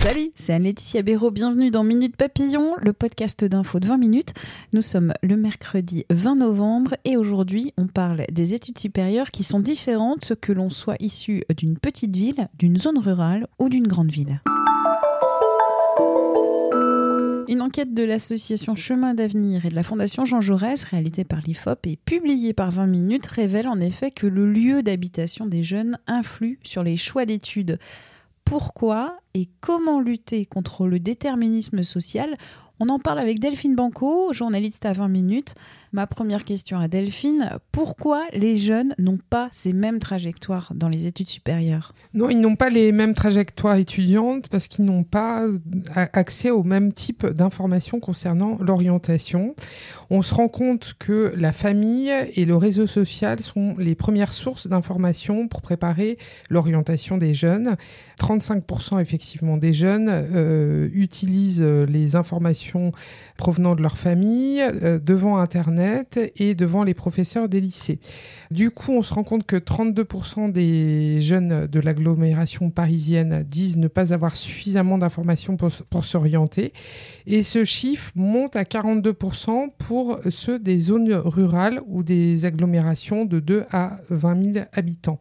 Salut, c'est Anne-Laetitia Béraud. Bienvenue dans Minute Papillon, le podcast d'info de 20 minutes. Nous sommes le mercredi 20 novembre et aujourd'hui, on parle des études supérieures qui sont différentes que l'on soit issu d'une petite ville, d'une zone rurale ou d'une grande ville. Une enquête de l'association Chemin d'avenir et de la Fondation Jean Jaurès, réalisée par l'IFOP et publiée par 20 minutes, révèle en effet que le lieu d'habitation des jeunes influe sur les choix d'études. Pourquoi et comment lutter contre le déterminisme social On en parle avec Delphine Banco, journaliste à 20 minutes. Ma première question à Delphine, pourquoi les jeunes n'ont pas ces mêmes trajectoires dans les études supérieures? Non, ils n'ont pas les mêmes trajectoires étudiantes parce qu'ils n'ont pas accès au même type d'informations concernant l'orientation. On se rend compte que la famille et le réseau social sont les premières sources d'informations pour préparer l'orientation des jeunes. 35% effectivement des jeunes euh, utilisent les informations provenant de leur famille euh, devant Internet et devant les professeurs des lycées. Du coup, on se rend compte que 32% des jeunes de l'agglomération parisienne disent ne pas avoir suffisamment d'informations pour, pour s'orienter. Et ce chiffre monte à 42% pour ceux des zones rurales ou des agglomérations de 2 à 20 000 habitants.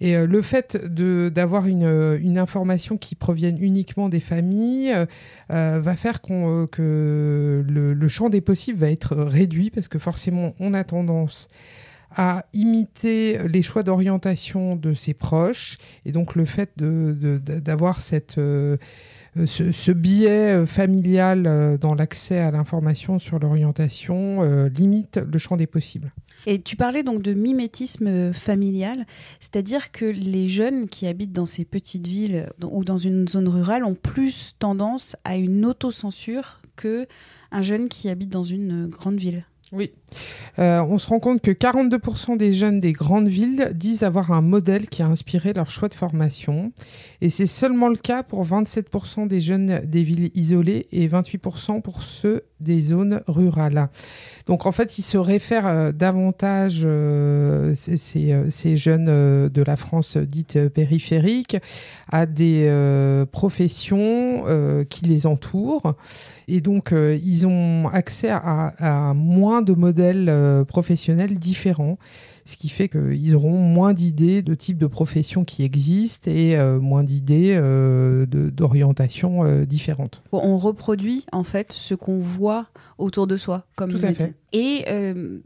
Et euh, le fait d'avoir une, euh, une, information qui provienne uniquement des familles euh, va faire que le, le, champ des possibles va être réduit parce que forcément on a tendance à imiter les choix d'orientation de ses proches. Et donc le fait d'avoir cette ce, ce, biais familial dans l'accès à l'information sur l'orientation limite le champ des possibles. Et tu parlais donc de mimétisme familial, c'est-à-dire que les jeunes qui habitent dans ces petites villes ou dans une zone rurale ont plus tendance à une autocensure que un jeune qui habite dans une grande ville. Oui. Euh, on se rend compte que 42% des jeunes des grandes villes disent avoir un modèle qui a inspiré leur choix de formation. Et c'est seulement le cas pour 27% des jeunes des villes isolées et 28% pour ceux des zones rurales. Donc en fait, ils se réfèrent euh, davantage, euh, ces, jeunes de la France dite périphérique, à des professions qui les entourent. Et donc, ils ont accès à moins de modèles professionnels différents ce qui fait qu'ils auront moins d'idées de type de profession qui existent et euh, moins d'idées euh, d'orientation euh, différentes. On reproduit en fait ce qu'on voit autour de soi comme Tout à fait. Et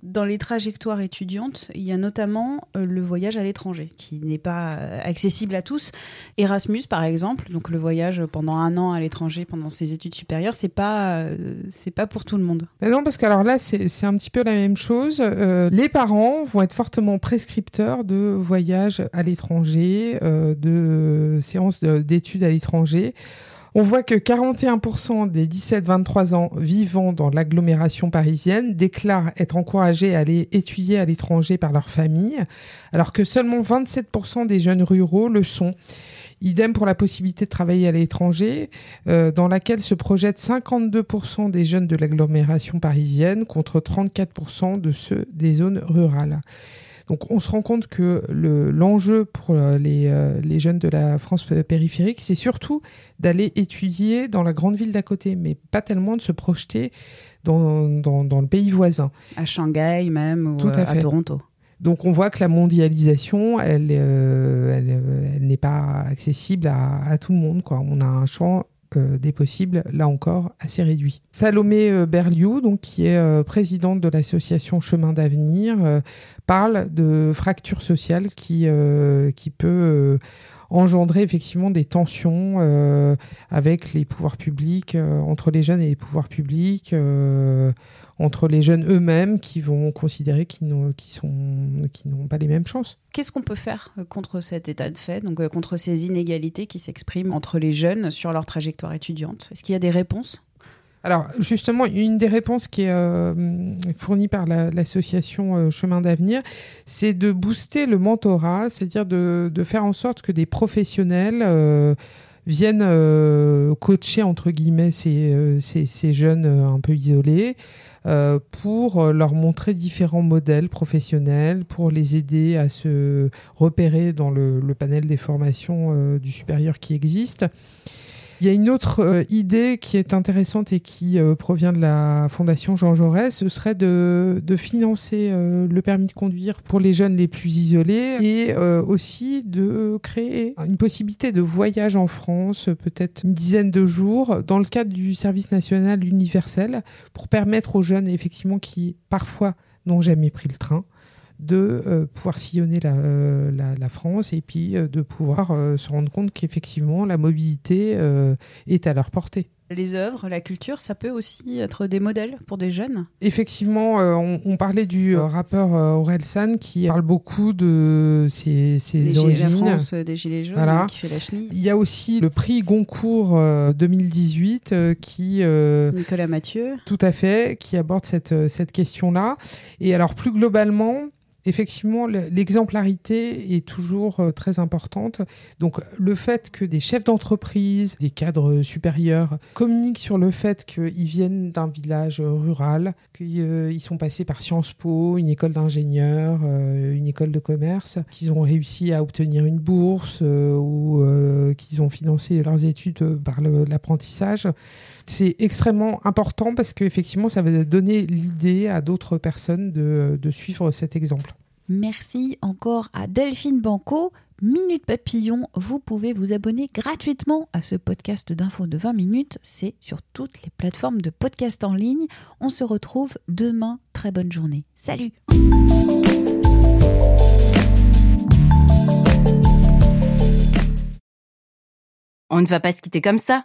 dans les trajectoires étudiantes, il y a notamment le voyage à l'étranger, qui n'est pas accessible à tous. Erasmus, par exemple, donc le voyage pendant un an à l'étranger pendant ses études supérieures, c'est pas c'est pas pour tout le monde. Mais non, parce que alors là, c'est un petit peu la même chose. les parents vont être fortement prescripteur de voyages à l'étranger, euh, de séances d'études à l'étranger. On voit que 41% des 17-23 ans vivant dans l'agglomération parisienne déclarent être encouragés à aller étudier à l'étranger par leur famille, alors que seulement 27% des jeunes ruraux le sont. Idem pour la possibilité de travailler à l'étranger, euh, dans laquelle se projettent 52% des jeunes de l'agglomération parisienne contre 34% de ceux des zones rurales. Donc on se rend compte que l'enjeu pour euh, les, euh, les, jeunes de la France périphérique, c'est surtout d'aller étudier dans la grande ville d'à côté, mais pas tellement de se projeter dans, dans, dans le pays voisin. À Shanghai même ou à, à Toronto. Donc on voit que la mondialisation, elle, euh, elle, n'est pas accessible à, tout le monde. On a un champ euh, des possibles, là encore, assez réduit. Salomé euh, Berliou, donc, qui est euh, présidente de l'association Chemin d'avenir, parle de fracture sociale qui, qui peut engendrer effectivement des tensions euh, avec les pouvoirs publics, euh, entre les jeunes et les pouvoirs publics, euh, entre les jeunes eux-mêmes qui vont considérer qu'ils n'ont pas les mêmes chances. Qu'est-ce qu'on peut faire contre cet état de fait, contre ces inégalités qui s'expriment entre les jeunes sur leur trajectoire étudiante? Est-ce qu'il y a des réponses? Alors justement, une des réponses qui est euh, fournie par l'association euh, Chemin d'avenir, c'est de booster le mentorat, c'est-à-dire de, faire en sorte que des professionnels euh, viennent coacher entre guillemets ces, jeunes un peu isolés. pour leur montrer différents modèles professionnels, pour les aider à se repérer dans le panel des formations du supérieur qui existe. Il y a une autre euh, idée qui est intéressante et qui euh, provient de la Fondation Jean Jaurès, ce serait de, financer euh, le permis de conduire pour les jeunes les plus isolés et aussi de créer une possibilité de voyage en France, peut-être une dizaine de jours, dans le cadre du service national universel, pour permettre aux jeunes, effectivement, qui parfois n'ont jamais pris le train, de euh, pouvoir sillonner la, euh, la, France et puis euh, de pouvoir se rendre compte qu'effectivement la mobilité est à leur portée. Les œuvres, la culture, ça peut aussi être des modèles pour des jeunes? Effectivement, on, parlait du rappeur Aurel San qui parle beaucoup de ses, ses origines. La France des Gilets jaunes voilà. qui fait la chenille. Il y a aussi le prix Goncourt 2018 qui... Nicolas Mathieu. Tout à fait, qui aborde cette, cette question-là. Et alors plus globalement, effectivement, l'exemplarité est toujours euh, très importante. Donc, le fait que des chefs d'entreprise, des cadres supérieurs communiquent sur le fait qu'ils viennent d'un village rural, qu'ils euh, sont passés par Sciences Po, une école d'ingénieurs, euh, une école de commerce, qu'ils ont réussi à obtenir une bourse ou qu'ils ont financé leurs études par l'apprentissage, c'est extrêmement important parce qu'effectivement, ça va donner l'idée à d'autres personnes de, de suivre cet exemple. Merci encore à Delphine Banco. Minute Papillon, vous pouvez vous abonner gratuitement à ce podcast d'infos de 20 minutes. C'est sur toutes les plateformes de podcast en ligne. On se retrouve demain. Très bonne journée. Salut On ne va pas se quitter comme ça.